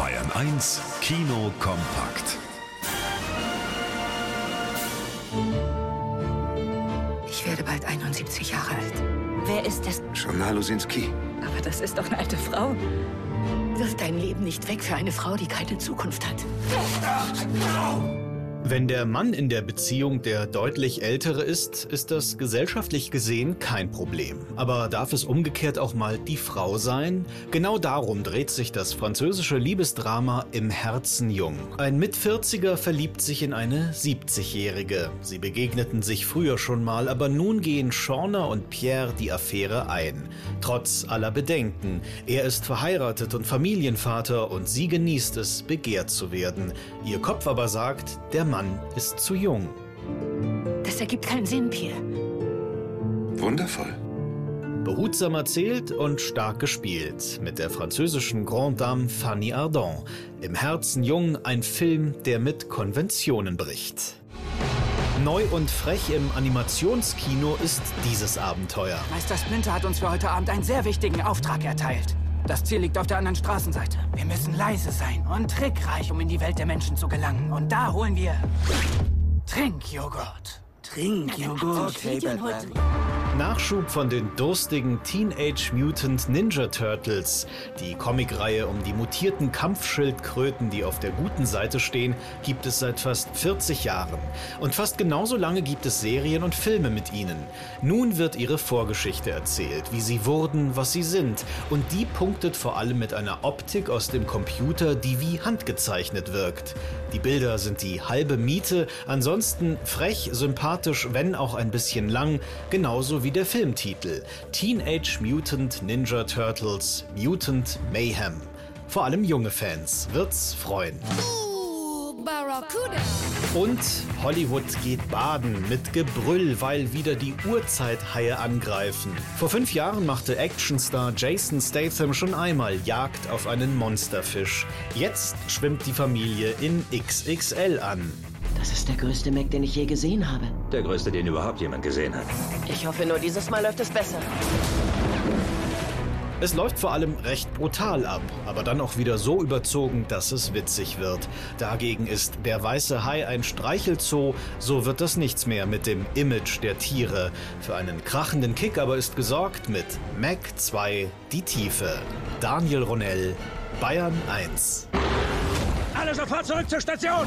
Bayern 1 Kino kompakt. Ich werde bald 71 Jahre alt. Wer ist das? Shona Lusinski. Aber das ist doch eine alte Frau. Wirf dein Leben nicht weg für eine Frau, die keine Zukunft hat. Wenn der Mann in der Beziehung der deutlich ältere ist, ist das gesellschaftlich gesehen kein Problem. Aber darf es umgekehrt auch mal die Frau sein? Genau darum dreht sich das französische Liebesdrama Im Herzen jung. Ein Mitvierziger verliebt sich in eine 70-Jährige. Sie begegneten sich früher schon mal, aber nun gehen Shauna und Pierre die Affäre ein. Trotz aller Bedenken. Er ist verheiratet und Familienvater und sie genießt es, begehrt zu werden. Ihr Kopf aber sagt, der Mann ist zu jung. Das ergibt keinen Sinn, Pierre. Wundervoll. Behutsam erzählt und stark gespielt mit der französischen Grande Dame Fanny Ardant. Im Herzen jung ein Film, der mit Konventionen bricht. Neu und frech im Animationskino ist dieses Abenteuer. Meister Splinter hat uns für heute Abend einen sehr wichtigen Auftrag erteilt. Das Ziel liegt auf der anderen Straßenseite. Wir müssen leise sein und trickreich, um in die Welt der Menschen zu gelangen. Und da holen wir Trinkjoghurt. Trinkjoghurt. Okay, Batman. Nachschub von den durstigen Teenage Mutant Ninja Turtles. Die Comicreihe um die mutierten Kampfschildkröten, die auf der guten Seite stehen, gibt es seit fast 40 Jahren. Und fast genauso lange gibt es Serien und Filme mit ihnen. Nun wird ihre Vorgeschichte erzählt, wie sie wurden, was sie sind. Und die punktet vor allem mit einer Optik aus dem Computer, die wie handgezeichnet wirkt. Die Bilder sind die halbe Miete, ansonsten frech, sympathisch, wenn auch ein bisschen lang, genauso wie der Filmtitel Teenage Mutant Ninja Turtles Mutant Mayhem. Vor allem junge Fans wird's freuen. Und Hollywood geht baden mit Gebrüll, weil wieder die Urzeithaie angreifen. Vor fünf Jahren machte Actionstar Jason Statham schon einmal Jagd auf einen Monsterfisch. Jetzt schwimmt die Familie in XXL an. Das ist der größte Mac, den ich je gesehen habe. Der größte, den überhaupt jemand gesehen hat. Ich hoffe nur, dieses Mal läuft es besser. Es läuft vor allem recht brutal ab, aber dann auch wieder so überzogen, dass es witzig wird. Dagegen ist der weiße Hai ein Streichelzoo, so wird das nichts mehr mit dem Image der Tiere. Für einen krachenden Kick aber ist gesorgt mit Mac 2 Die Tiefe. Daniel Ronell, Bayern 1. Alle sofort zurück zur Station!